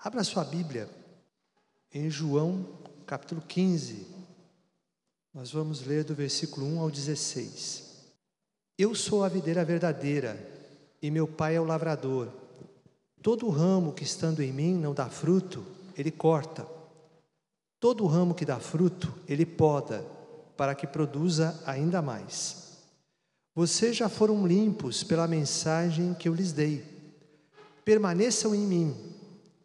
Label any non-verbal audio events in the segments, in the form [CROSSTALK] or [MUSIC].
Abra sua Bíblia em João capítulo 15. Nós vamos ler do versículo 1 ao 16. Eu sou a videira verdadeira e meu pai é o lavrador. Todo ramo que estando em mim não dá fruto, ele corta. Todo ramo que dá fruto, ele poda, para que produza ainda mais. Vocês já foram limpos pela mensagem que eu lhes dei. Permaneçam em mim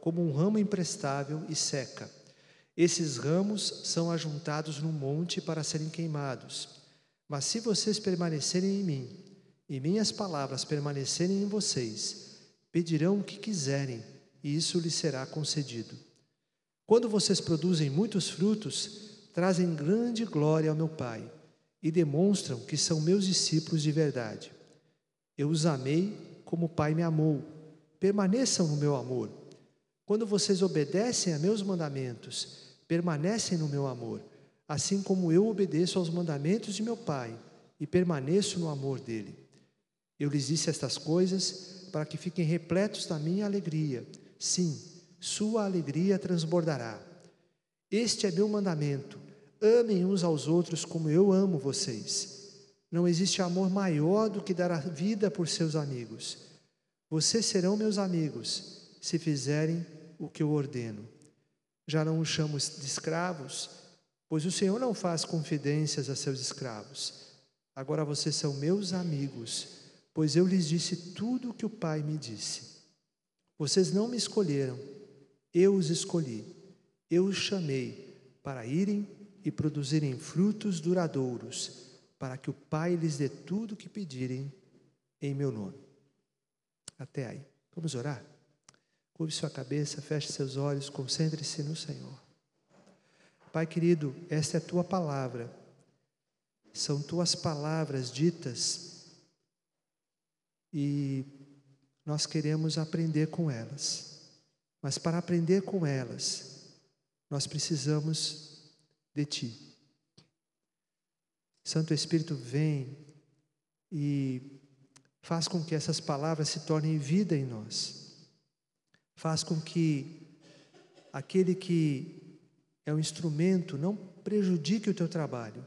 como um ramo imprestável e seca. Esses ramos são ajuntados num monte para serem queimados. Mas se vocês permanecerem em mim, e minhas palavras permanecerem em vocês, pedirão o que quiserem, e isso lhes será concedido. Quando vocês produzem muitos frutos, trazem grande glória ao meu Pai e demonstram que são meus discípulos de verdade. Eu os amei como o Pai me amou. Permaneçam no meu amor. Quando vocês obedecem a meus mandamentos, permanecem no meu amor, assim como eu obedeço aos mandamentos de meu Pai e permaneço no amor dele. Eu lhes disse estas coisas para que fiquem repletos da minha alegria. Sim, sua alegria transbordará. Este é meu mandamento: amem uns aos outros como eu amo vocês. Não existe amor maior do que dar a vida por seus amigos. Vocês serão meus amigos se fizerem o que eu ordeno. Já não os chamo de escravos, pois o Senhor não faz confidências a seus escravos. Agora vocês são meus amigos, pois eu lhes disse tudo o que o Pai me disse. Vocês não me escolheram, eu os escolhi. Eu os chamei para irem e produzirem frutos duradouros, para que o Pai lhes dê tudo o que pedirem em meu nome. Até aí. Vamos orar? Curve sua cabeça, feche seus olhos, concentre-se no Senhor. Pai querido, esta é a tua palavra, são tuas palavras ditas e nós queremos aprender com elas, mas para aprender com elas, nós precisamos de Ti. Santo Espírito, vem e faz com que essas palavras se tornem vida em nós faz com que aquele que é um instrumento não prejudique o teu trabalho,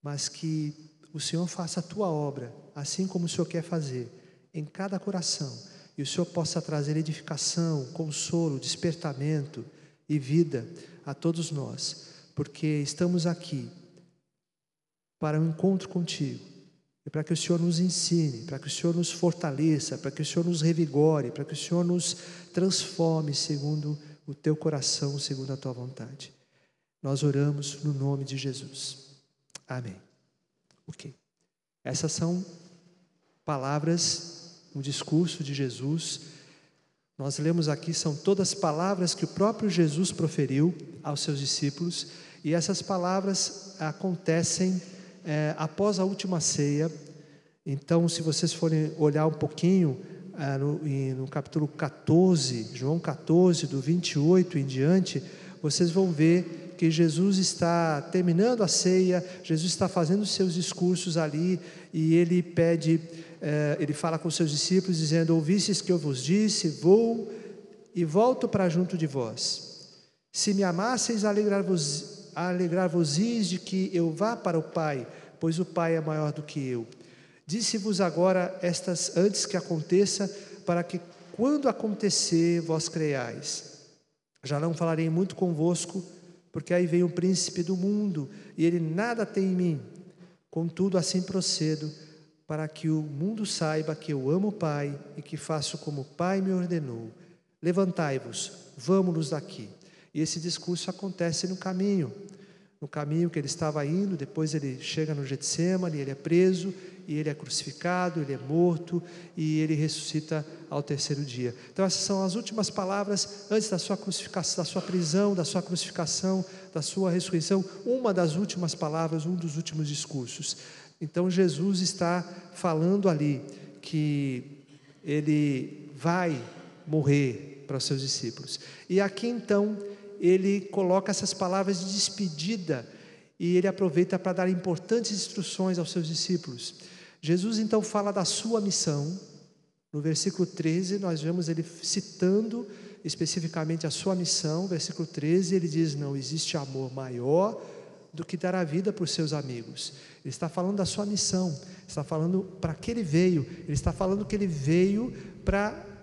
mas que o Senhor faça a tua obra, assim como o Senhor quer fazer, em cada coração, e o Senhor possa trazer edificação, consolo, despertamento e vida a todos nós, porque estamos aqui para um encontro contigo e para que o Senhor nos ensine, para que o Senhor nos fortaleça, para que o Senhor nos revigore, para que o Senhor nos transforme segundo o teu coração, segundo a tua vontade. Nós oramos no nome de Jesus. Amém. Ok. Essas são palavras, um discurso de Jesus. Nós lemos aqui, são todas palavras que o próprio Jesus proferiu aos seus discípulos, e essas palavras acontecem é, após a última ceia. Então, se vocês forem olhar um pouquinho é, no, no capítulo 14, João 14, do 28 em diante, vocês vão ver que Jesus está terminando a ceia, Jesus está fazendo seus discursos ali e ele pede, é, ele fala com seus discípulos, dizendo: Ouvistes que eu vos disse, vou e volto para junto de vós. Se me amasseis, alegrar-vos alegrar-vos-is de que eu vá para o Pai, pois o Pai é maior do que eu. Disse-vos agora estas antes que aconteça, para que quando acontecer vós creiais. Já não falarei muito convosco, porque aí vem o príncipe do mundo, e ele nada tem em mim. Contudo, assim procedo, para que o mundo saiba que eu amo o Pai e que faço como o Pai me ordenou. Levantai-vos, vamos-nos daqui. E esse discurso acontece no caminho. No caminho que ele estava indo, depois ele chega no Getsemane, ele é preso e ele é crucificado, ele é morto e ele ressuscita ao terceiro dia. Então essas são as últimas palavras antes da sua crucificação, da sua prisão, da sua crucificação, da sua ressurreição, uma das últimas palavras, um dos últimos discursos. Então Jesus está falando ali que ele vai morrer para os seus discípulos. E aqui então ele coloca essas palavras de despedida e ele aproveita para dar importantes instruções aos seus discípulos. Jesus então fala da sua missão. No versículo 13, nós vemos ele citando especificamente a sua missão. Versículo 13, ele diz: Não existe amor maior do que dar a vida por seus amigos. Ele está falando da sua missão, está falando para que ele veio, ele está falando que ele veio para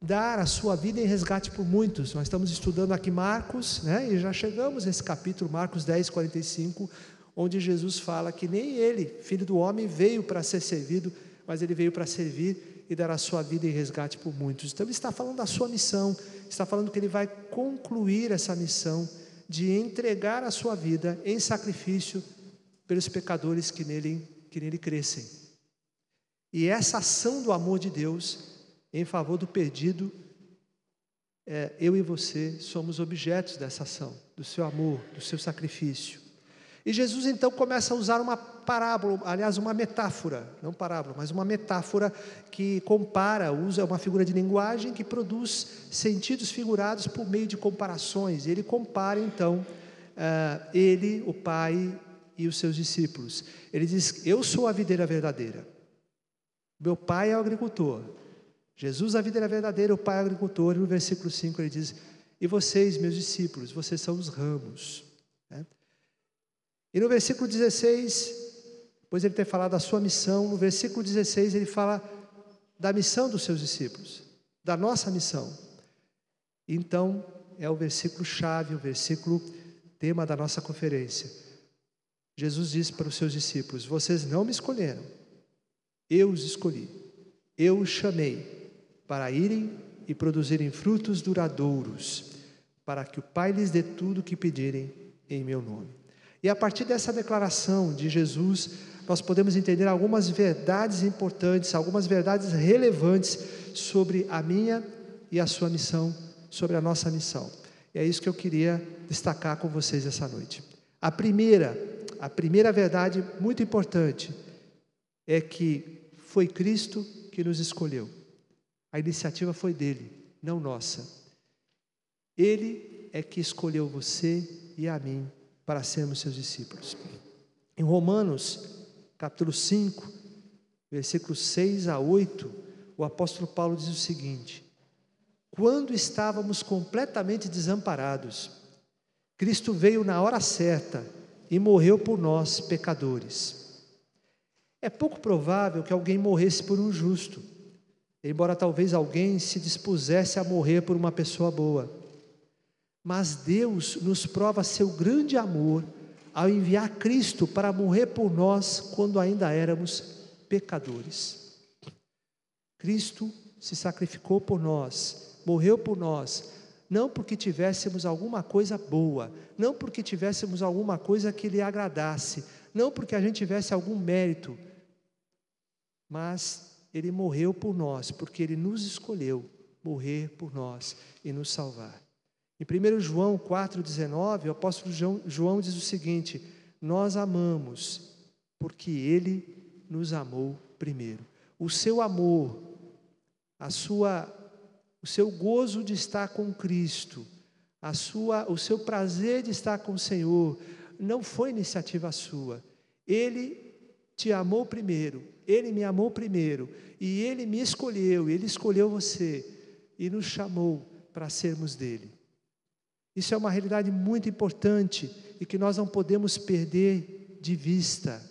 dar a sua vida em resgate por muitos. Nós estamos estudando aqui Marcos, né, e já chegamos nesse capítulo, Marcos 10, 45, onde Jesus fala que nem ele, filho do homem, veio para ser servido, mas ele veio para servir e dar a sua vida em resgate por muitos. Então ele está falando da sua missão, está falando que ele vai concluir essa missão de entregar a sua vida em sacrifício pelos pecadores que nele, que nele crescem. E essa ação do amor de Deus em favor do perdido, é, eu e você somos objetos dessa ação, do seu amor, do seu sacrifício. E Jesus então começa a usar uma parábola, aliás, uma metáfora, não parábola, mas uma metáfora que compara, usa uma figura de linguagem que produz sentidos figurados por meio de comparações. Ele compara então uh, ele, o Pai e os seus discípulos. Ele diz: Eu sou a videira verdadeira, meu pai é o agricultor. Jesus, a vida era verdadeira, o Pai é agricultor, e no versículo 5 ele diz: E vocês, meus discípulos, vocês são os ramos. Né? E no versículo 16, depois ele ter falado da sua missão, no versículo 16 ele fala da missão dos seus discípulos, da nossa missão. Então, é o versículo chave, o versículo tema da nossa conferência. Jesus disse para os seus discípulos: Vocês não me escolheram, eu os escolhi, eu os chamei para irem e produzirem frutos duradouros, para que o Pai lhes dê tudo o que pedirem em meu nome. E a partir dessa declaração de Jesus, nós podemos entender algumas verdades importantes, algumas verdades relevantes sobre a minha e a sua missão, sobre a nossa missão. E é isso que eu queria destacar com vocês essa noite. A primeira, a primeira verdade muito importante é que foi Cristo que nos escolheu. A iniciativa foi dele, não nossa. Ele é que escolheu você e a mim para sermos seus discípulos. Em Romanos, capítulo 5, versículos 6 a 8, o apóstolo Paulo diz o seguinte: Quando estávamos completamente desamparados, Cristo veio na hora certa e morreu por nós, pecadores. É pouco provável que alguém morresse por um justo embora talvez alguém se dispusesse a morrer por uma pessoa boa. Mas Deus nos prova seu grande amor ao enviar Cristo para morrer por nós quando ainda éramos pecadores. Cristo se sacrificou por nós, morreu por nós, não porque tivéssemos alguma coisa boa, não porque tivéssemos alguma coisa que lhe agradasse, não porque a gente tivesse algum mérito, mas ele morreu por nós, porque Ele nos escolheu morrer por nós e nos salvar. Em 1 João 4,19, o apóstolo João diz o seguinte: Nós amamos, porque Ele nos amou primeiro. O seu amor, a sua, o seu gozo de estar com Cristo, a sua, o seu prazer de estar com o Senhor, não foi iniciativa sua. Ele te amou primeiro, ele me amou primeiro, e ele me escolheu, ele escolheu você e nos chamou para sermos dele. Isso é uma realidade muito importante e que nós não podemos perder de vista,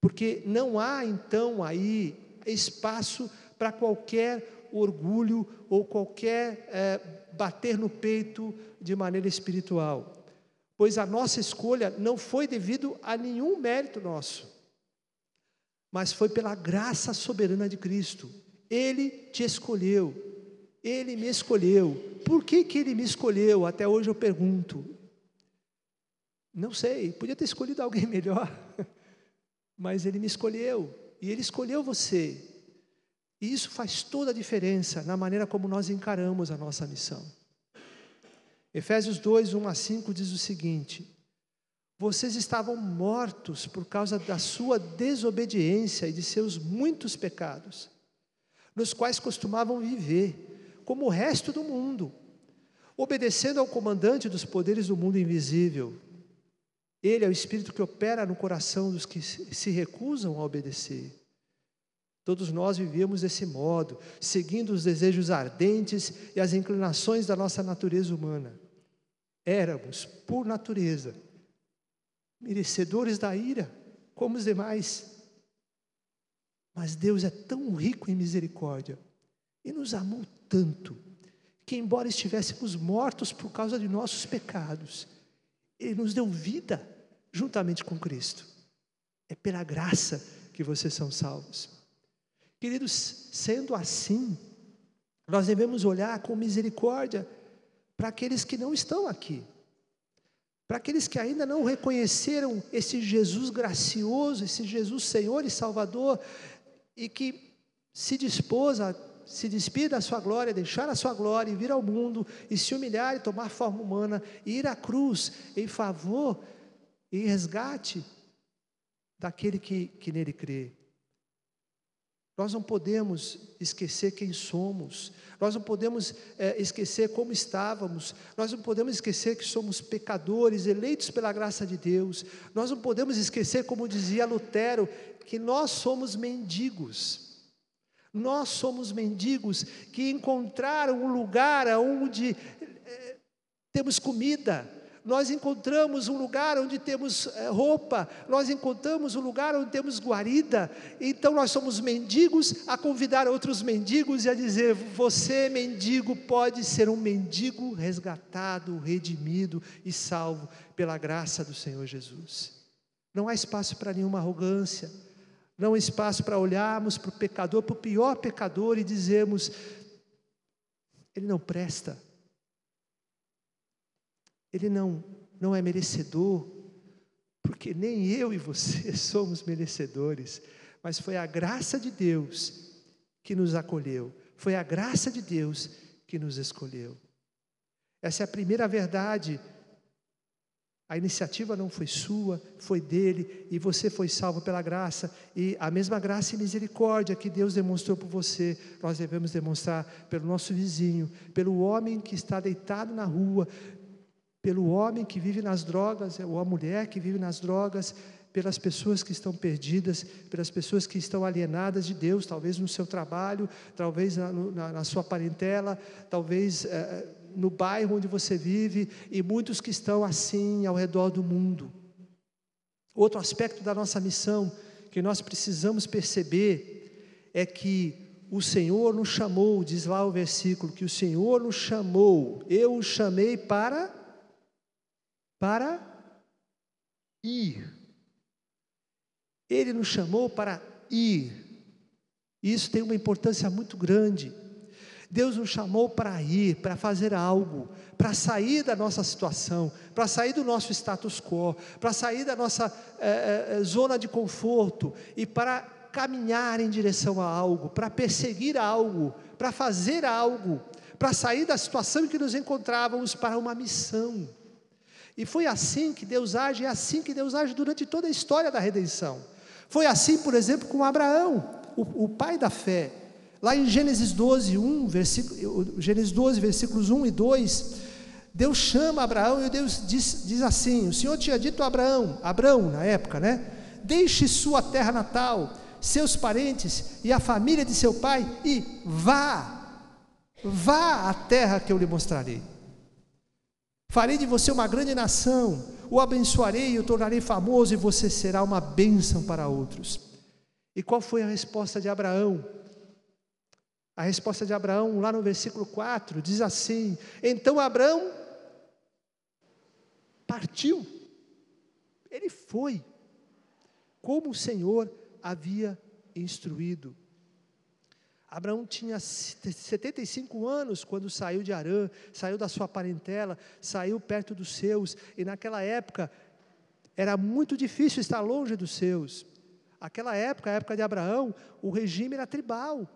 porque não há então aí espaço para qualquer orgulho ou qualquer é, bater no peito de maneira espiritual, pois a nossa escolha não foi devido a nenhum mérito nosso mas foi pela graça soberana de Cristo. Ele te escolheu, ele me escolheu. Por que, que ele me escolheu? Até hoje eu pergunto. Não sei, podia ter escolhido alguém [LAUGHS] melhor, mas ele me escolheu. e Ele escolheu você. E isso faz toda a diferença na maneira como nós encaramos a nossa missão. Efésios 2, 1 a 5 diz o seguinte: Vocês estavam mortos por causa da sua desobediência e de seus muitos pecados, nos quais costumavam viver, como o resto do mundo, obedecendo ao comandante dos poderes do mundo invisível. Ele é o Espírito que opera no coração dos que se recusam a obedecer. Todos nós vivíamos desse modo, seguindo os desejos ardentes e as inclinações da nossa natureza humana. Éramos, por natureza, merecedores da ira, como os demais. Mas Deus é tão rico em misericórdia e nos amou tanto, que, embora estivéssemos mortos por causa de nossos pecados, Ele nos deu vida juntamente com Cristo. É pela graça que vocês são salvos. Queridos, sendo assim, nós devemos olhar com misericórdia para aqueles que não estão aqui, para aqueles que ainda não reconheceram esse Jesus gracioso, esse Jesus Senhor e Salvador, e que se dispôs a se despir da sua glória, deixar a sua glória e vir ao mundo e se humilhar e tomar forma humana e ir à cruz em favor e resgate daquele que, que nele crê. Nós não podemos esquecer quem somos, nós não podemos é, esquecer como estávamos, nós não podemos esquecer que somos pecadores, eleitos pela graça de Deus, nós não podemos esquecer, como dizia Lutero, que nós somos mendigos. Nós somos mendigos que encontraram um lugar onde é, temos comida, nós encontramos um lugar onde temos eh, roupa, nós encontramos um lugar onde temos guarida, então nós somos mendigos a convidar outros mendigos e a dizer: você, mendigo, pode ser um mendigo resgatado, redimido e salvo pela graça do Senhor Jesus. Não há espaço para nenhuma arrogância, não há espaço para olharmos para o pecador, para o pior pecador e dizermos: ele não presta ele não, não é merecedor, porque nem eu e você [LAUGHS] somos merecedores, mas foi a graça de Deus que nos acolheu, foi a graça de Deus que nos escolheu. Essa é a primeira verdade. A iniciativa não foi sua, foi dele, e você foi salvo pela graça, e a mesma graça e misericórdia que Deus demonstrou por você, nós devemos demonstrar pelo nosso vizinho, pelo homem que está deitado na rua, pelo homem que vive nas drogas, ou a mulher que vive nas drogas, pelas pessoas que estão perdidas, pelas pessoas que estão alienadas de Deus, talvez no seu trabalho, talvez na, na, na sua parentela, talvez é, no bairro onde você vive, e muitos que estão assim ao redor do mundo. Outro aspecto da nossa missão que nós precisamos perceber é que o Senhor nos chamou, diz lá o versículo, que o Senhor nos chamou, eu o chamei para para ir. Ele nos chamou para ir. Isso tem uma importância muito grande. Deus nos chamou para ir, para fazer algo, para sair da nossa situação, para sair do nosso status quo, para sair da nossa é, é, zona de conforto e para caminhar em direção a algo, para perseguir algo, para fazer algo, para sair da situação em que nos encontrávamos para uma missão. E foi assim que Deus age, é assim que Deus age durante toda a história da redenção. Foi assim, por exemplo, com Abraão, o, o pai da fé. Lá em Gênesis 12, 1, versículo, Gênesis 12, versículos 1 e 2, Deus chama Abraão e Deus diz, diz assim: O Senhor tinha dito a Abraão, Abraão na época, né? Deixe sua terra natal, seus parentes e a família de seu pai e vá, vá à terra que eu lhe mostrarei. Farei de você uma grande nação, o abençoarei e o tornarei famoso, e você será uma bênção para outros. E qual foi a resposta de Abraão? A resposta de Abraão, lá no versículo 4, diz assim: Então Abraão partiu, ele foi, como o Senhor havia instruído. Abraão tinha 75 anos quando saiu de Arã, saiu da sua parentela, saiu perto dos seus, e naquela época era muito difícil estar longe dos seus. Aquela época, a época de Abraão, o regime era tribal.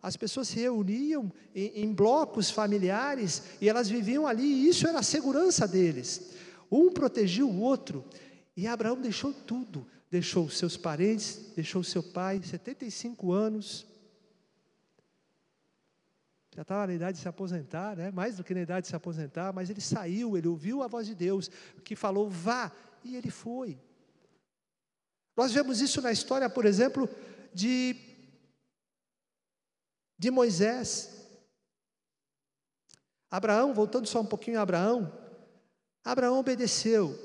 As pessoas se reuniam em, em blocos familiares e elas viviam ali, e isso era a segurança deles. Um protegia o outro. E Abraão deixou tudo, deixou seus parentes, deixou seu pai, 75 anos. Já estava na idade de se aposentar, né? mais do que na idade de se aposentar, mas ele saiu, ele ouviu a voz de Deus, que falou, vá, e ele foi. Nós vemos isso na história, por exemplo, de, de Moisés. Abraão, voltando só um pouquinho a Abraão, Abraão obedeceu.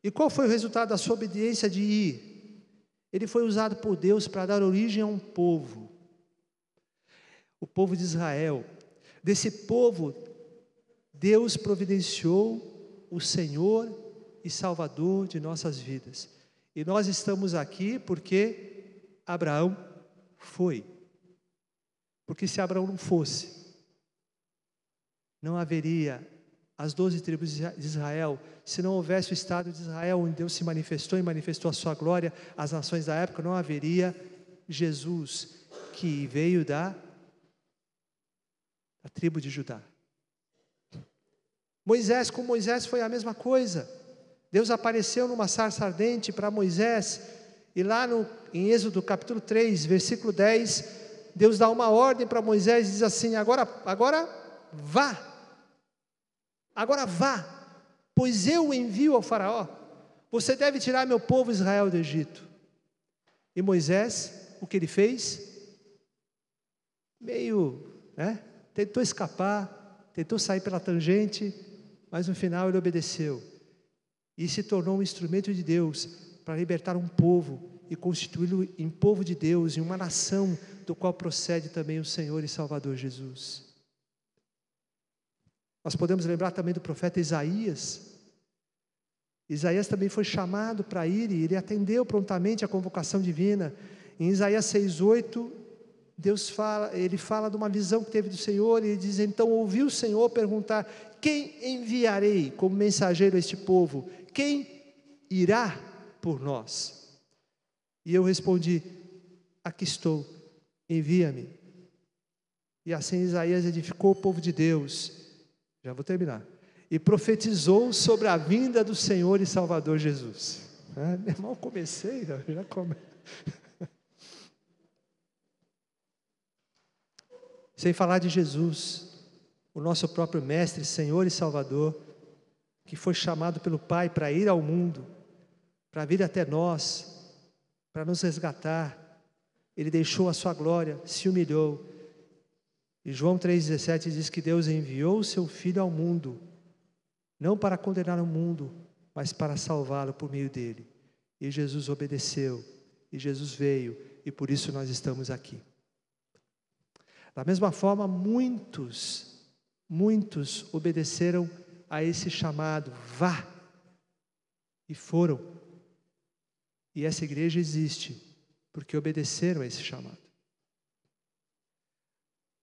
E qual foi o resultado da sua obediência de ir? Ele foi usado por Deus para dar origem a um povo, o povo de Israel. Desse povo, Deus providenciou o Senhor e Salvador de nossas vidas. E nós estamos aqui porque Abraão foi. Porque se Abraão não fosse, não haveria as doze tribos de Israel, se não houvesse o Estado de Israel, onde Deus se manifestou e manifestou a sua glória às nações da época, não haveria Jesus, que veio da, tribo de Judá. Moisés, com Moisés foi a mesma coisa. Deus apareceu numa sarça ardente para Moisés, e lá no, em Êxodo capítulo 3, versículo 10, Deus dá uma ordem para Moisés e diz assim: agora, agora vá, agora vá, pois eu envio ao Faraó, você deve tirar meu povo Israel do Egito. E Moisés, o que ele fez? Meio, né? Tentou escapar, tentou sair pela tangente, mas no final ele obedeceu e se tornou um instrumento de Deus para libertar um povo e constituí-lo em povo de Deus, em uma nação do qual procede também o Senhor e Salvador Jesus. Nós podemos lembrar também do profeta Isaías. Isaías também foi chamado para ir e ele atendeu prontamente a convocação divina. Em Isaías 6:8, Deus fala, ele fala de uma visão que teve do Senhor e ele diz: "Então ouviu o Senhor perguntar: Quem enviarei como mensageiro a este povo? quem irá por nós? E eu respondi: Aqui estou, envia-me. E assim Isaías edificou o povo de Deus. Já vou terminar. E profetizou sobre a vinda do Senhor e Salvador Jesus. É, mal comecei, já come. Sem falar de Jesus, o nosso próprio Mestre, Senhor e Salvador que foi chamado pelo Pai para ir ao mundo, para vir até nós, para nos resgatar. Ele deixou a sua glória, se humilhou. E João 3,17 diz que Deus enviou o seu Filho ao mundo, não para condenar o mundo, mas para salvá-lo por meio dele. E Jesus obedeceu, e Jesus veio, e por isso nós estamos aqui. Da mesma forma, muitos, muitos obedeceram a esse chamado, vá. E foram. E essa igreja existe porque obedeceram a esse chamado.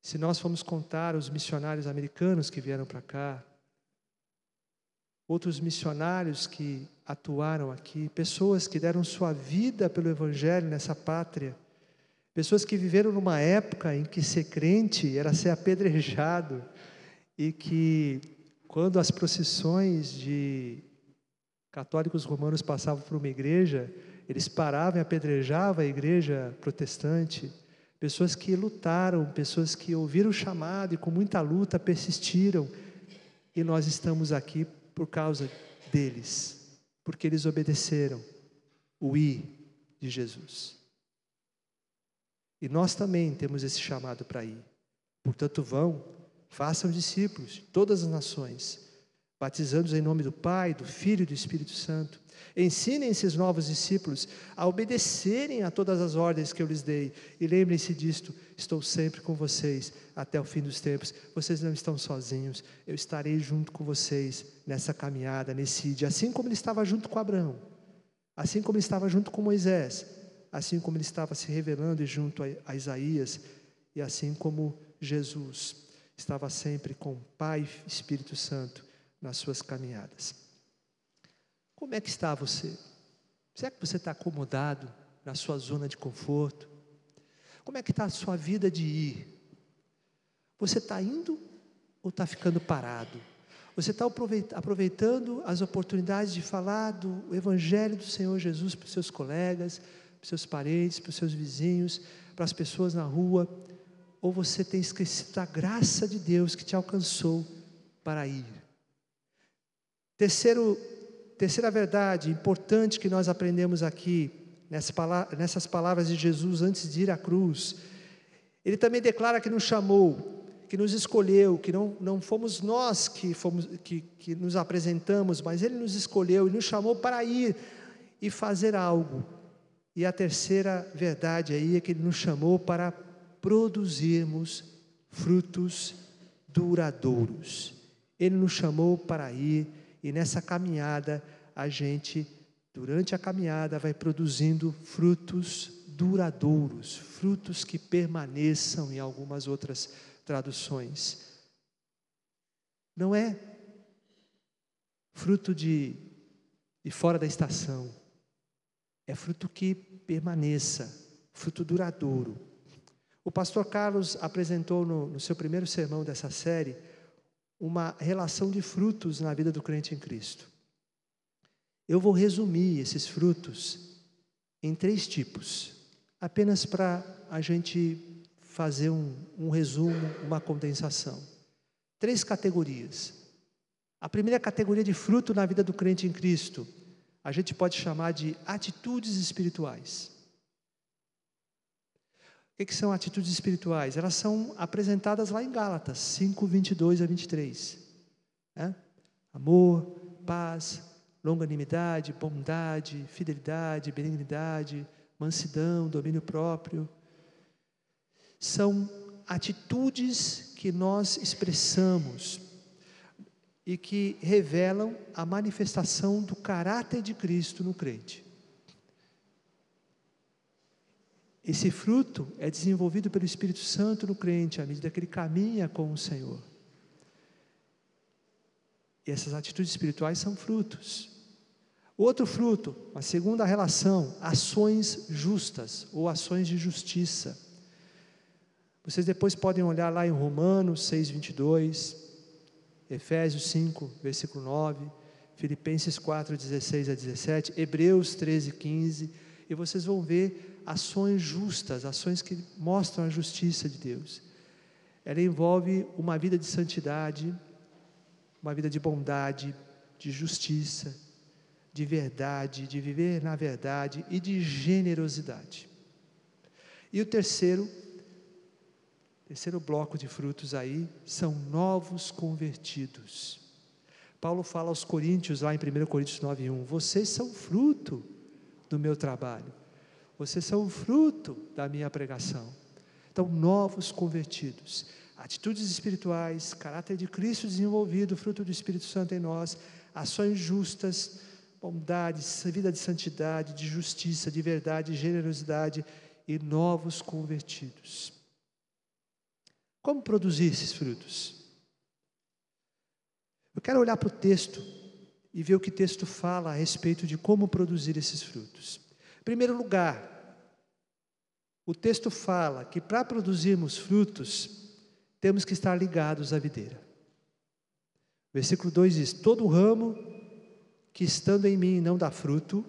Se nós formos contar os missionários americanos que vieram para cá, outros missionários que atuaram aqui, pessoas que deram sua vida pelo Evangelho nessa pátria, pessoas que viveram numa época em que ser crente era ser apedrejado e que quando as procissões de católicos romanos passavam por uma igreja, eles paravam e apedrejavam a igreja protestante. Pessoas que lutaram, pessoas que ouviram o chamado e com muita luta persistiram. E nós estamos aqui por causa deles, porque eles obedeceram o I de Jesus. E nós também temos esse chamado para ir. Portanto, vão Façam discípulos de todas as nações, batizando-os em nome do Pai, do Filho e do Espírito Santo. Ensinem esses novos discípulos a obedecerem a todas as ordens que eu lhes dei. E lembrem-se disto: estou sempre com vocês até o fim dos tempos. Vocês não estão sozinhos. Eu estarei junto com vocês nessa caminhada, nesse dia, assim como ele estava junto com Abraão, assim como ele estava junto com Moisés, assim como ele estava se revelando junto a Isaías, e assim como Jesus estava sempre com o Pai e Espírito Santo nas suas caminhadas. Como é que está você? Será que você está acomodado na sua zona de conforto? Como é que está a sua vida de ir? Você está indo ou está ficando parado? Você está aproveitando as oportunidades de falar do Evangelho do Senhor Jesus para os seus colegas, para os seus parentes, para os seus vizinhos, para as pessoas na rua? Ou você tem esquecido da graça de Deus que te alcançou para ir? Terceiro, terceira verdade importante que nós aprendemos aqui, nessas palavras de Jesus antes de ir à cruz, ele também declara que nos chamou que nos escolheu, que não, não fomos nós que, fomos, que, que nos apresentamos, mas Ele nos escolheu e nos chamou para ir e fazer algo. E a terceira verdade aí é que Ele nos chamou para produzirmos frutos duradouros. Ele nos chamou para ir e nessa caminhada a gente, durante a caminhada, vai produzindo frutos duradouros, frutos que permaneçam em algumas outras traduções. Não é fruto de, de fora da estação, é fruto que permaneça, fruto duradouro. O pastor Carlos apresentou no, no seu primeiro sermão dessa série uma relação de frutos na vida do crente em Cristo. Eu vou resumir esses frutos em três tipos, apenas para a gente fazer um, um resumo, uma condensação. Três categorias. A primeira categoria de fruto na vida do crente em Cristo, a gente pode chamar de atitudes espirituais. O que, são atitudes espirituais? Elas são apresentadas lá em Gálatas 5, 22 a 23. É? Amor, paz, longanimidade, bondade, fidelidade, benignidade, mansidão, domínio próprio são atitudes que nós expressamos e que revelam a manifestação do caráter de Cristo no crente. Esse fruto é desenvolvido pelo Espírito Santo no crente à medida que ele caminha com o Senhor. E essas atitudes espirituais são frutos. Outro fruto, a segunda relação, ações justas ou ações de justiça. Vocês depois podem olhar lá em Romanos 6, 22, Efésios 5, versículo 9, Filipenses 4, 16 a 17, Hebreus 13, 15, e vocês vão ver ações justas, ações que mostram a justiça de Deus. Ela envolve uma vida de santidade, uma vida de bondade, de justiça, de verdade, de viver na verdade e de generosidade. E o terceiro Terceiro bloco de frutos aí são novos convertidos. Paulo fala aos Coríntios, lá em 1 Coríntios 9,1: Vocês são fruto do meu trabalho, vocês são fruto da minha pregação. Então, novos convertidos, atitudes espirituais, caráter de Cristo desenvolvido, fruto do Espírito Santo em nós, ações justas, bondade, vida de santidade, de justiça, de verdade, generosidade e novos convertidos. Como produzir esses frutos? Eu quero olhar para o texto e ver o que o texto fala a respeito de como produzir esses frutos. Em primeiro lugar, o texto fala que para produzirmos frutos, temos que estar ligados à videira. Versículo 2 diz: Todo ramo que estando em mim não dá fruto,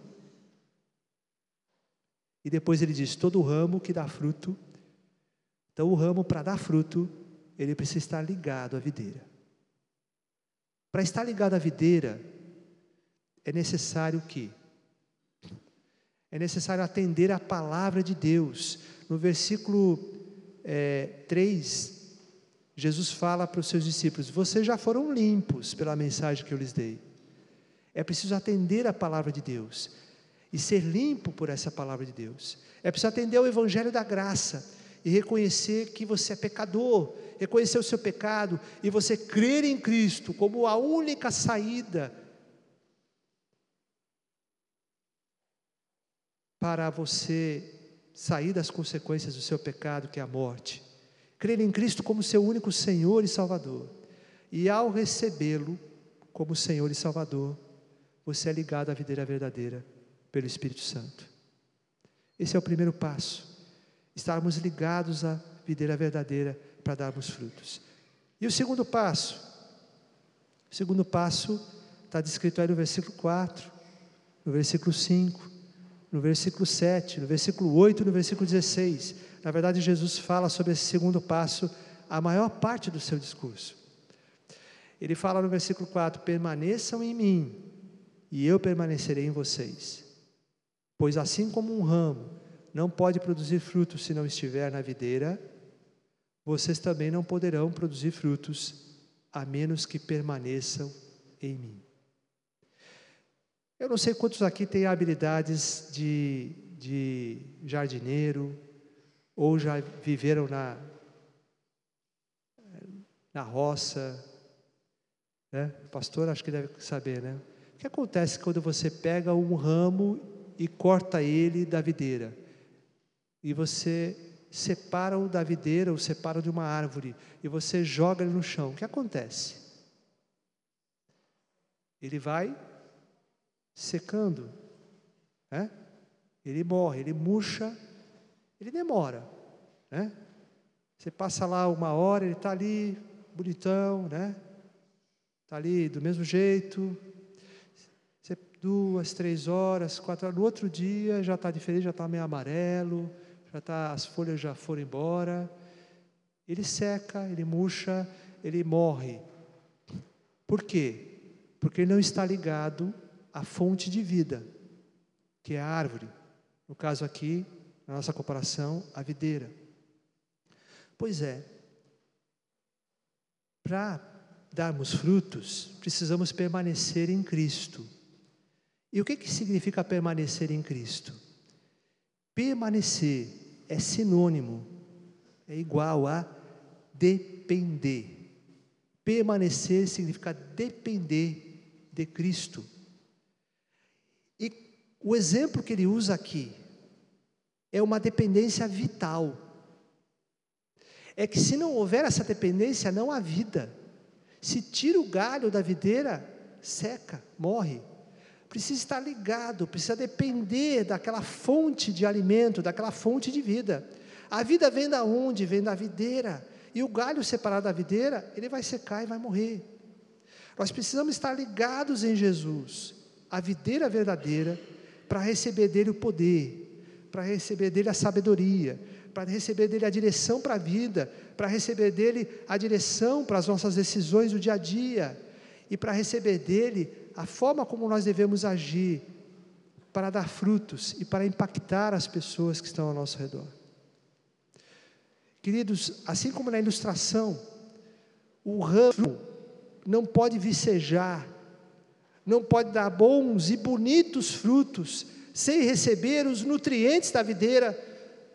e depois ele diz: Todo ramo que dá fruto, então, o ramo, para dar fruto, ele precisa estar ligado à videira. Para estar ligado à videira, é necessário que? É necessário atender à palavra de Deus. No versículo é, 3, Jesus fala para os seus discípulos: Vocês já foram limpos pela mensagem que eu lhes dei. É preciso atender à palavra de Deus e ser limpo por essa palavra de Deus. É preciso atender ao Evangelho da graça e reconhecer que você é pecador, reconhecer o seu pecado e você crer em Cristo como a única saída para você sair das consequências do seu pecado, que é a morte. Crer em Cristo como seu único Senhor e Salvador. E ao recebê-lo como Senhor e Salvador, você é ligado à videira verdadeira pelo Espírito Santo. Esse é o primeiro passo. Estarmos ligados à videira verdadeira para darmos frutos. E o segundo passo? O segundo passo está descrito aí no versículo 4, no versículo 5, no versículo 7, no versículo 8 e no versículo 16. Na verdade, Jesus fala sobre esse segundo passo a maior parte do seu discurso. Ele fala no versículo 4: Permaneçam em mim, e eu permanecerei em vocês. Pois assim como um ramo não pode produzir frutos se não estiver na videira, vocês também não poderão produzir frutos a menos que permaneçam em mim. Eu não sei quantos aqui têm habilidades de, de jardineiro, ou já viveram na, na roça. Né? O pastor acho que deve saber, né? O que acontece quando você pega um ramo e corta ele da videira? E você separa o da videira, ou separa de uma árvore, e você joga ele no chão. O que acontece? Ele vai secando, né? ele morre, ele murcha, ele demora. Né? Você passa lá uma hora, ele está ali, bonitão, né? Está ali do mesmo jeito. Você, duas, três horas, quatro horas. No outro dia já está diferente, já está meio amarelo, já tá, as folhas já foram embora. Ele seca, ele murcha, ele morre. Por quê? Porque ele não está ligado a fonte de vida, que é a árvore. No caso aqui, na nossa comparação, a videira. Pois é, para darmos frutos, precisamos permanecer em Cristo. E o que, que significa permanecer em Cristo? Permanecer é sinônimo, é igual a depender. Permanecer significa depender de Cristo. O exemplo que ele usa aqui é uma dependência vital. É que se não houver essa dependência, não há vida. Se tira o galho da videira, seca, morre. Precisa estar ligado, precisa depender daquela fonte de alimento, daquela fonte de vida. A vida vem da onde? Vem da videira. E o galho separado da videira, ele vai secar e vai morrer. Nós precisamos estar ligados em Jesus, a videira verdadeira, para receber dele o poder, para receber dele a sabedoria, para receber dele a direção para a vida, para receber dele a direção para as nossas decisões do dia a dia e para receber dele a forma como nós devemos agir para dar frutos e para impactar as pessoas que estão ao nosso redor. Queridos, assim como na ilustração, o ramo não pode vicejar não pode dar bons e bonitos frutos sem receber os nutrientes da videira,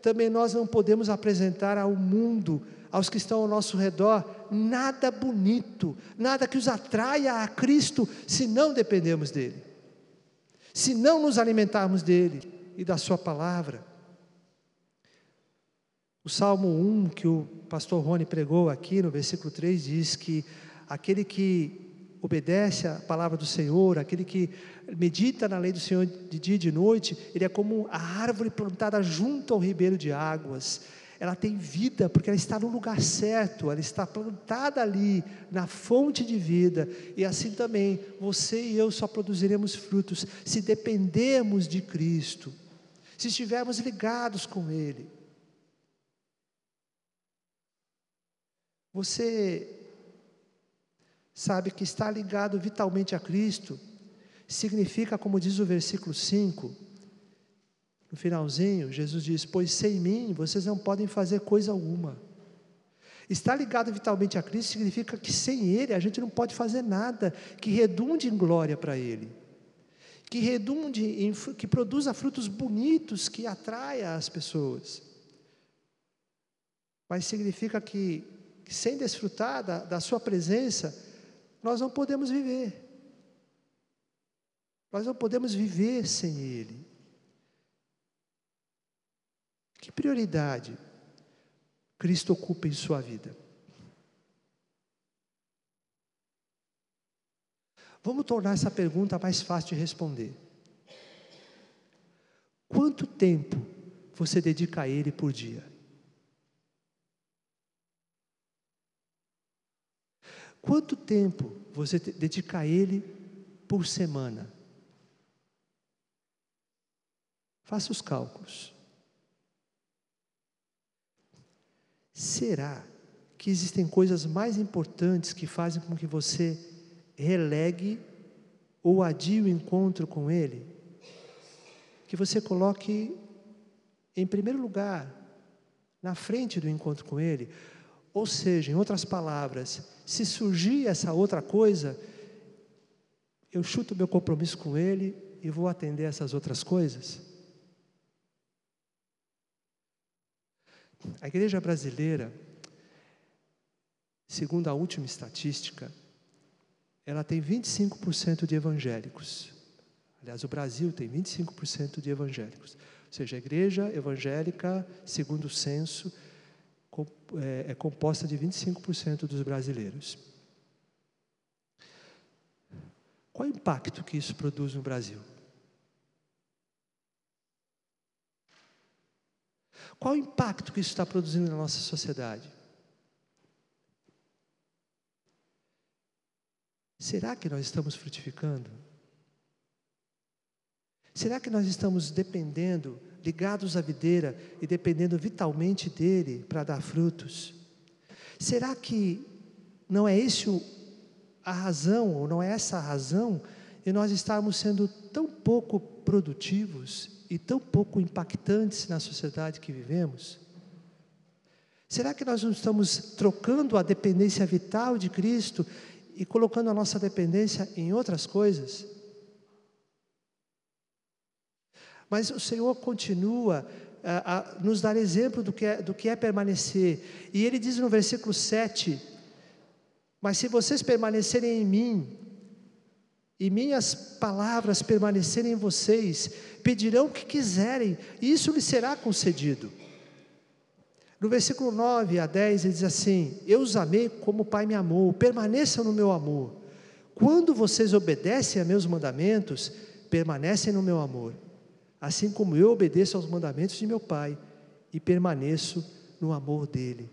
também nós não podemos apresentar ao mundo, aos que estão ao nosso redor, nada bonito, nada que os atraia a Cristo, se não dependemos dEle, se não nos alimentarmos dEle e da Sua palavra. O Salmo 1, que o pastor Rony pregou aqui no versículo 3, diz que aquele que obedece à palavra do Senhor, aquele que medita na lei do Senhor de dia e de noite, ele é como a árvore plantada junto ao ribeiro de águas. Ela tem vida porque ela está no lugar certo, ela está plantada ali, na fonte de vida. E assim também, você e eu só produziremos frutos se dependermos de Cristo, se estivermos ligados com Ele. Você sabe que estar ligado vitalmente a Cristo significa, como diz o versículo 5, no finalzinho, Jesus diz: Pois sem mim vocês não podem fazer coisa alguma. Estar ligado vitalmente a Cristo significa que sem Ele a gente não pode fazer nada que redunde em glória para Ele, que redunde, em, que produza frutos bonitos, que atraia as pessoas. Mas significa que, que sem desfrutar da, da Sua presença, nós não podemos viver. Nós não podemos viver sem Ele. Que prioridade Cristo ocupa em sua vida? Vamos tornar essa pergunta mais fácil de responder. Quanto tempo você dedica a Ele por dia? Quanto tempo você dedica a Ele por semana? Faça os cálculos. Será que existem coisas mais importantes que fazem com que você relegue ou adie o encontro com Ele? Que você coloque em primeiro lugar, na frente do encontro com Ele. Ou seja, em outras palavras, se surgir essa outra coisa, eu chuto meu compromisso com Ele e vou atender essas outras coisas. A igreja brasileira, segundo a última estatística, ela tem 25% de evangélicos. Aliás, o Brasil tem 25% de evangélicos. Ou seja, a igreja evangélica, segundo o censo, é, é composta de 25% dos brasileiros. Qual o impacto que isso produz no Brasil? Qual o impacto que isso está produzindo na nossa sociedade? Será que nós estamos frutificando? Será que nós estamos dependendo, ligados à videira e dependendo vitalmente dele para dar frutos? Será que não é esse a razão, ou não é essa a razão, de nós estarmos sendo tão pouco produtivos e tão pouco impactantes na sociedade que vivemos? Será que nós não estamos trocando a dependência vital de Cristo e colocando a nossa dependência em outras coisas? Mas o Senhor continua a, a nos dar exemplo do que, é, do que é permanecer. E Ele diz no versículo 7: Mas se vocês permanecerem em mim, e minhas palavras permanecerem em vocês, pedirão o que quiserem, e isso lhes será concedido. No versículo 9 a 10 ele diz assim: Eu os amei como o Pai me amou, permaneçam no meu amor. Quando vocês obedecem a meus mandamentos, permanecem no meu amor assim como eu obedeço aos mandamentos de meu Pai e permaneço no amor dele.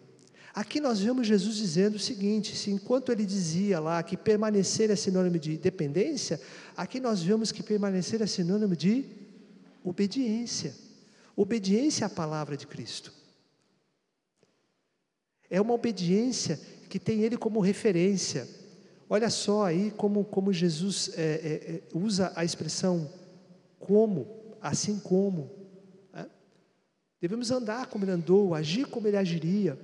Aqui nós vemos Jesus dizendo o seguinte: se enquanto ele dizia lá que permanecer é sinônimo de dependência, aqui nós vemos que permanecer é sinônimo de obediência. Obediência à palavra de Cristo. É uma obediência que tem ele como referência. Olha só aí como, como Jesus é, é, é usa a expressão como assim como. Né? Devemos andar como ele andou, agir como ele agiria.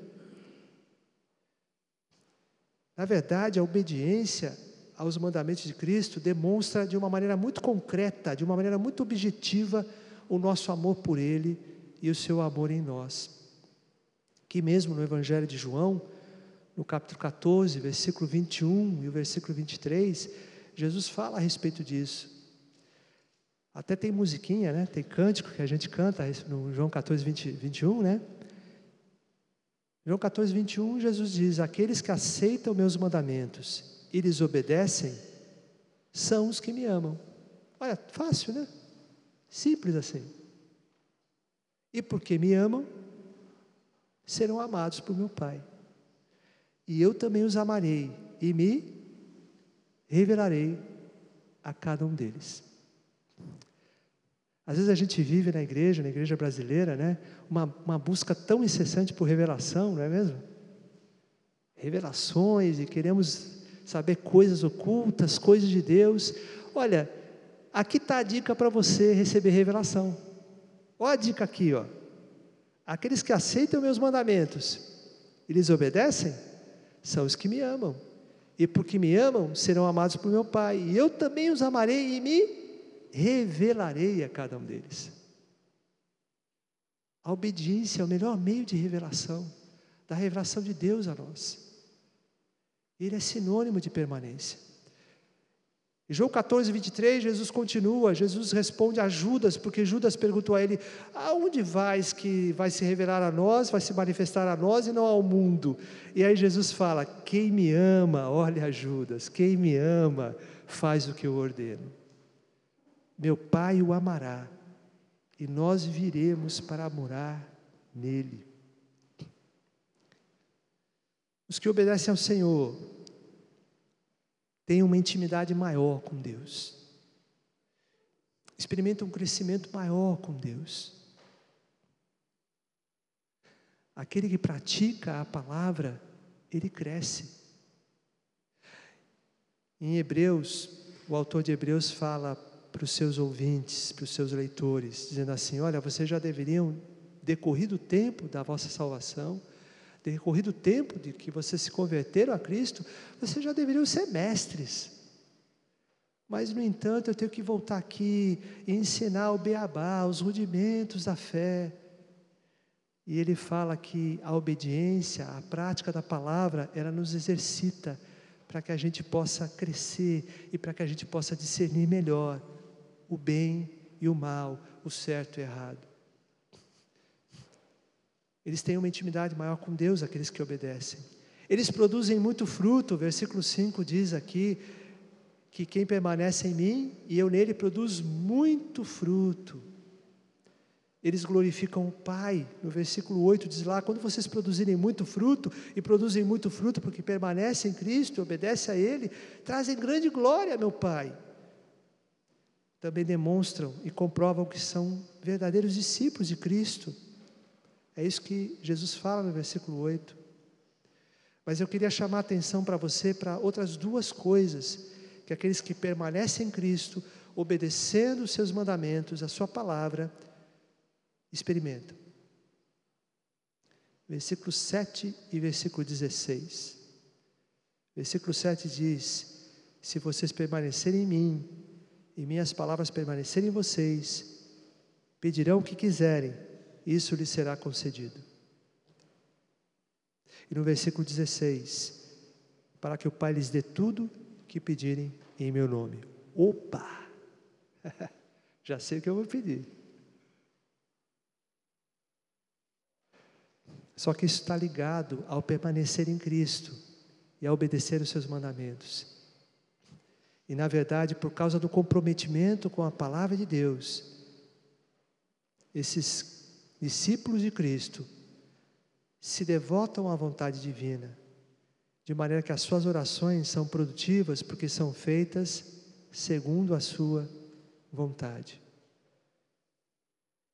Na verdade, a obediência aos mandamentos de Cristo demonstra de uma maneira muito concreta, de uma maneira muito objetiva, o nosso amor por Ele e o seu amor em nós. Que mesmo no Evangelho de João, no capítulo 14, versículo 21 e o versículo 23, Jesus fala a respeito disso. Até tem musiquinha, né? Tem cântico que a gente canta no João 14, 20, 21, né? João 14, 21, Jesus diz: Aqueles que aceitam meus mandamentos e lhes obedecem, são os que me amam. Olha, fácil, né? Simples assim. E porque me amam, serão amados por meu Pai. E eu também os amarei e me revelarei a cada um deles. Às vezes a gente vive na igreja, na igreja brasileira, né, uma, uma busca tão incessante por revelação, não é mesmo? Revelações e queremos saber coisas ocultas, coisas de Deus. Olha, aqui está a dica para você receber revelação. Olha a dica aqui, ó. Aqueles que aceitam meus mandamentos e lhes obedecem, são os que me amam. E porque me amam, serão amados por meu Pai. E eu também os amarei e me revelarei a cada um deles. A obediência é o melhor meio de revelação, da revelação de Deus a nós. Ele é sinônimo de permanência. Em João 14, 23, Jesus continua, Jesus responde a Judas, porque Judas perguntou a ele: Aonde vais que vai se revelar a nós, vai se manifestar a nós e não ao mundo? E aí Jesus fala: Quem me ama, olha Judas, quem me ama, faz o que eu ordeno meu Pai o amará, e nós viremos para morar nele. Os que obedecem ao Senhor têm uma intimidade maior com Deus, experimentam um crescimento maior com Deus. Aquele que pratica a palavra, ele cresce. Em Hebreus, o autor de Hebreus fala para os seus ouvintes, para os seus leitores, dizendo assim: Olha, vocês já deveriam, decorrido o tempo da vossa salvação, decorrido o tempo de que vocês se converteram a Cristo, vocês já deveriam ser mestres. Mas, no entanto, eu tenho que voltar aqui e ensinar o beabá, os rudimentos da fé. E ele fala que a obediência, a prática da palavra, ela nos exercita para que a gente possa crescer e para que a gente possa discernir melhor o bem e o mal, o certo e o errado. Eles têm uma intimidade maior com Deus, aqueles que obedecem. Eles produzem muito fruto, o versículo 5 diz aqui que quem permanece em mim e eu nele produz muito fruto. Eles glorificam o Pai. No versículo 8 diz lá: quando vocês produzirem muito fruto, e produzem muito fruto porque permanecem em Cristo, obedecem a Ele, trazem grande glória, meu Pai. Também demonstram e comprovam que são verdadeiros discípulos de Cristo. É isso que Jesus fala no versículo 8. Mas eu queria chamar a atenção para você para outras duas coisas que aqueles que permanecem em Cristo, obedecendo os seus mandamentos, a sua palavra, experimentam. Versículo 7 e versículo 16. Versículo 7 diz: Se vocês permanecerem em mim e minhas palavras permanecerem em vocês, pedirão o que quiserem isso lhe será concedido. E no versículo 16, para que o Pai lhes dê tudo que pedirem em meu nome. Opa! [LAUGHS] Já sei o que eu vou pedir. Só que isso está ligado ao permanecer em Cristo e a obedecer os seus mandamentos. E na verdade, por causa do comprometimento com a palavra de Deus, esses discípulos de Cristo, se devotam à vontade divina, de maneira que as suas orações são produtivas porque são feitas segundo a sua vontade.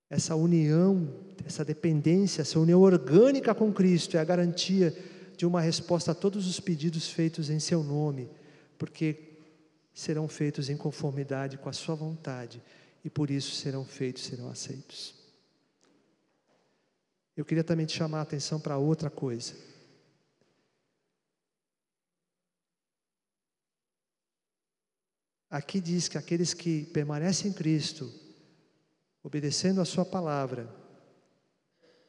Essa união, essa dependência, essa união orgânica com Cristo é a garantia de uma resposta a todos os pedidos feitos em seu nome, porque serão feitos em conformidade com a sua vontade e por isso serão feitos, serão aceitos. Eu queria também te chamar a atenção para outra coisa. Aqui diz que aqueles que permanecem em Cristo, obedecendo a Sua palavra,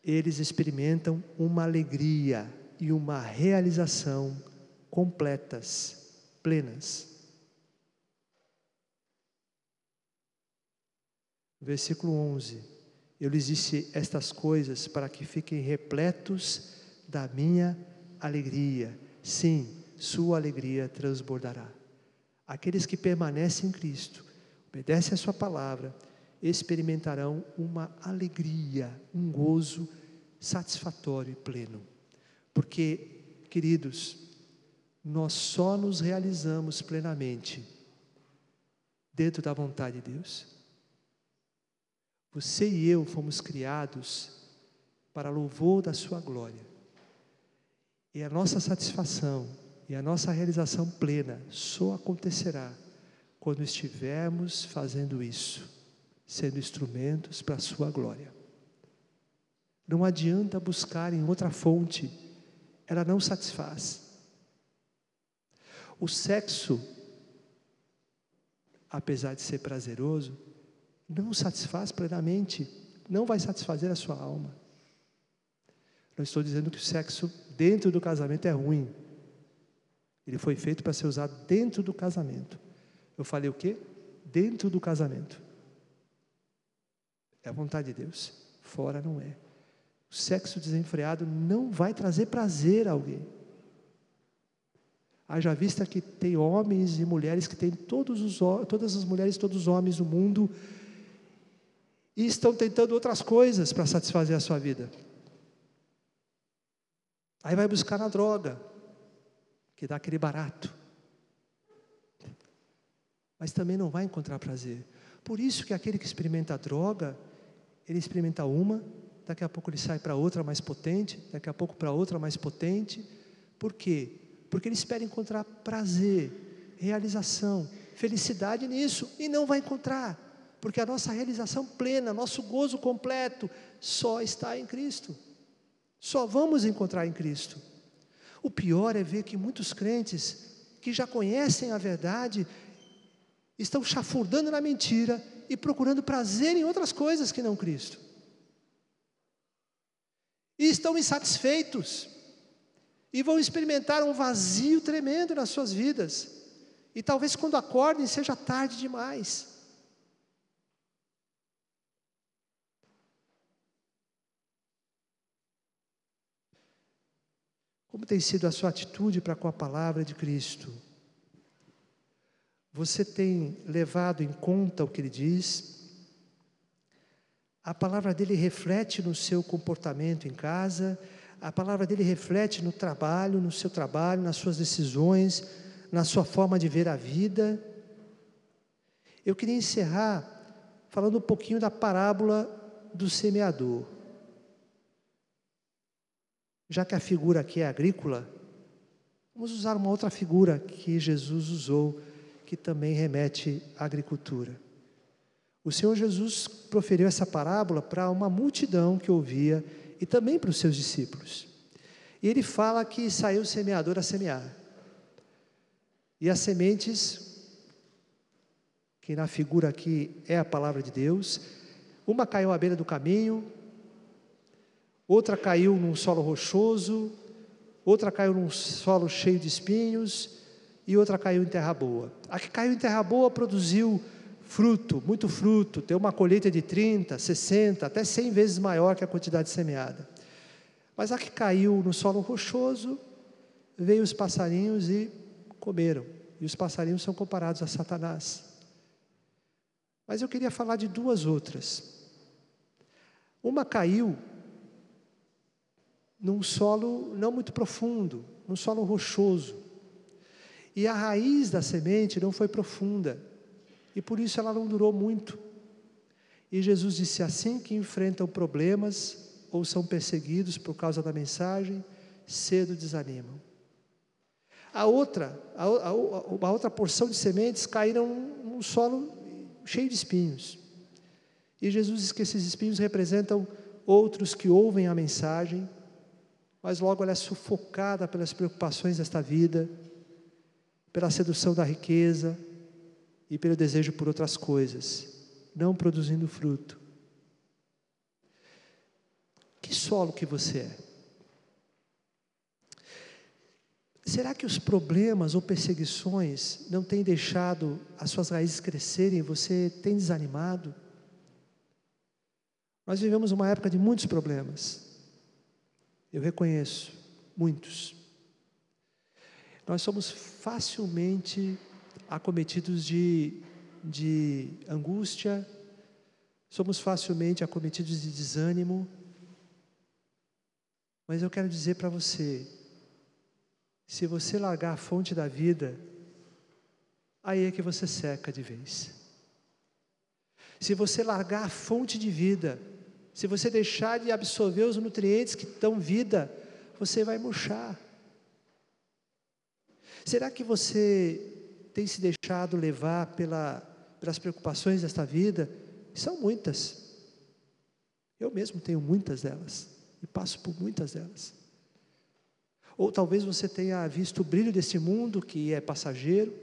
eles experimentam uma alegria e uma realização completas, plenas. Versículo 11. Eu lhes disse estas coisas para que fiquem repletos da minha alegria. Sim, sua alegria transbordará. Aqueles que permanecem em Cristo, obedecem a Sua palavra, experimentarão uma alegria, um gozo satisfatório e pleno. Porque, queridos, nós só nos realizamos plenamente dentro da vontade de Deus. Você e eu fomos criados para louvor da Sua glória. E a nossa satisfação e a nossa realização plena só acontecerá quando estivermos fazendo isso, sendo instrumentos para a Sua glória. Não adianta buscar em outra fonte, ela não satisfaz. O sexo, apesar de ser prazeroso, não satisfaz plenamente, não vai satisfazer a sua alma. Não estou dizendo que o sexo dentro do casamento é ruim. Ele foi feito para ser usado dentro do casamento. Eu falei o quê? Dentro do casamento. É a vontade de Deus. Fora não é. O sexo desenfreado não vai trazer prazer a alguém. Haja vista que tem homens e mulheres que têm todos os, todas as mulheres, todos os homens do mundo e estão tentando outras coisas para satisfazer a sua vida. Aí vai buscar na droga, que dá aquele barato. Mas também não vai encontrar prazer. Por isso que aquele que experimenta a droga, ele experimenta uma, daqui a pouco ele sai para outra mais potente, daqui a pouco para outra mais potente. Por quê? Porque ele espera encontrar prazer, realização, felicidade nisso e não vai encontrar, porque a nossa realização plena, nosso gozo completo só está em Cristo. Só vamos encontrar em Cristo. O pior é ver que muitos crentes que já conhecem a verdade estão chafurdando na mentira e procurando prazer em outras coisas que não Cristo. E estão insatisfeitos. E vão experimentar um vazio tremendo nas suas vidas. E talvez quando acordem seja tarde demais. Como tem sido a sua atitude para com a palavra de Cristo? Você tem levado em conta o que ele diz? A palavra dele reflete no seu comportamento em casa, a palavra dele reflete no trabalho, no seu trabalho, nas suas decisões, na sua forma de ver a vida. Eu queria encerrar falando um pouquinho da parábola do semeador. Já que a figura aqui é agrícola, vamos usar uma outra figura que Jesus usou, que também remete à agricultura. O Senhor Jesus proferiu essa parábola para uma multidão que ouvia e também para os seus discípulos. E ele fala que saiu o semeador a semear. E as sementes, que na figura aqui é a palavra de Deus, uma caiu à beira do caminho, outra caiu num solo rochoso, outra caiu num solo cheio de espinhos e outra caiu em terra boa. A que caiu em terra boa produziu fruto, muito fruto, tem uma colheita de 30, 60, até 100 vezes maior que a quantidade semeada. Mas a que caiu no solo rochoso, veio os passarinhos e comeram. E os passarinhos são comparados a Satanás. Mas eu queria falar de duas outras. Uma caiu num solo não muito profundo, num solo rochoso. E a raiz da semente não foi profunda, e por isso ela não durou muito. E Jesus disse: assim que enfrentam problemas ou são perseguidos por causa da mensagem, cedo desanimam. A outra, a, a, a outra porção de sementes caíram num solo cheio de espinhos. E Jesus diz que esses espinhos representam outros que ouvem a mensagem, mas logo ela é sufocada pelas preocupações desta vida, pela sedução da riqueza e pelo desejo por outras coisas, não produzindo fruto. Que solo que você é? Será que os problemas ou perseguições não têm deixado as suas raízes crescerem? Você tem desanimado? Nós vivemos uma época de muitos problemas. Eu reconheço, muitos. Nós somos facilmente acometidos de, de angústia, somos facilmente acometidos de desânimo, mas eu quero dizer para você: se você largar a fonte da vida, aí é que você seca de vez. Se você largar a fonte de vida, se você deixar de absorver os nutrientes que dão vida, você vai murchar. Será que você tem se deixado levar pela, pelas preocupações desta vida? São muitas. Eu mesmo tenho muitas delas e passo por muitas delas. Ou talvez você tenha visto o brilho desse mundo que é passageiro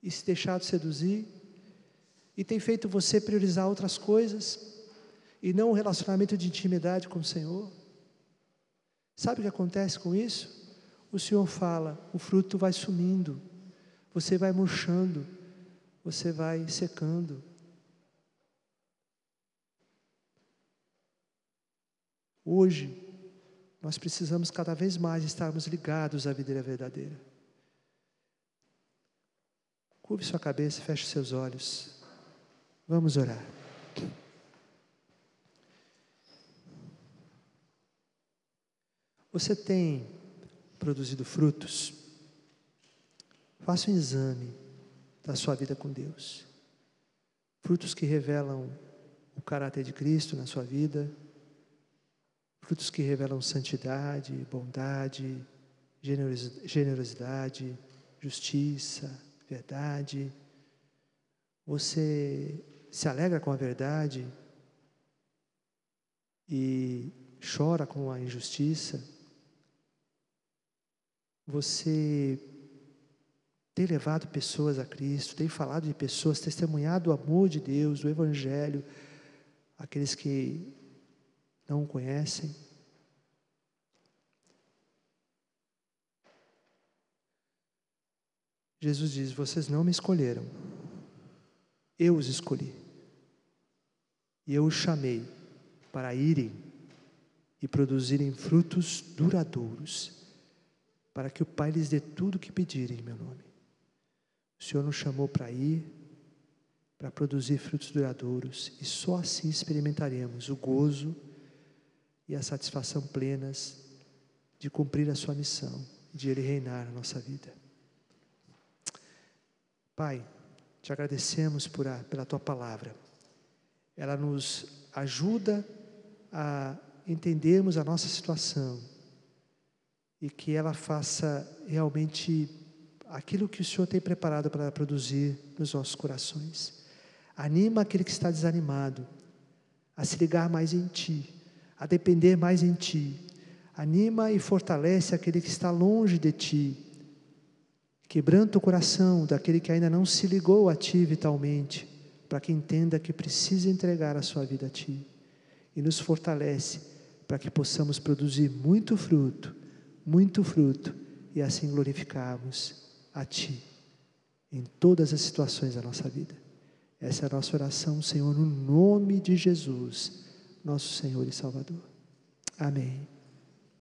e se deixado seduzir e tem feito você priorizar outras coisas e não um relacionamento de intimidade com o Senhor. Sabe o que acontece com isso? O Senhor fala, o fruto vai sumindo, você vai murchando, você vai secando. Hoje, nós precisamos cada vez mais estarmos ligados à videira verdadeira. Curve sua cabeça, feche seus olhos. Vamos orar. Você tem produzido frutos? Faça um exame da sua vida com Deus. Frutos que revelam o caráter de Cristo na sua vida, frutos que revelam santidade, bondade, generosidade, justiça, verdade. Você se alegra com a verdade e chora com a injustiça. Você tem levado pessoas a Cristo, tem falado de pessoas, testemunhado o amor de Deus, do Evangelho, aqueles que não o conhecem. Jesus diz: Vocês não me escolheram, eu os escolhi. E eu os chamei para irem e produzirem frutos duradouros, para que o Pai lhes dê tudo o que pedirem em meu nome. O Senhor nos chamou para ir, para produzir frutos duradouros, e só assim experimentaremos o gozo e a satisfação plenas de cumprir a Sua missão, de Ele reinar na nossa vida. Pai, te agradecemos por a, pela tua palavra. Ela nos ajuda a entendermos a nossa situação e que ela faça realmente aquilo que o Senhor tem preparado para produzir nos nossos corações. Anima aquele que está desanimado a se ligar mais em Ti, a depender mais em Ti. Anima e fortalece aquele que está longe de Ti Quebranta o coração daquele que ainda não se ligou a Ti vitalmente, para que entenda que precisa entregar a sua vida a Ti. E nos fortalece para que possamos produzir muito fruto, muito fruto, e assim glorificarmos a Ti em todas as situações da nossa vida. Essa é a nossa oração, Senhor, no nome de Jesus, nosso Senhor e Salvador. Amém.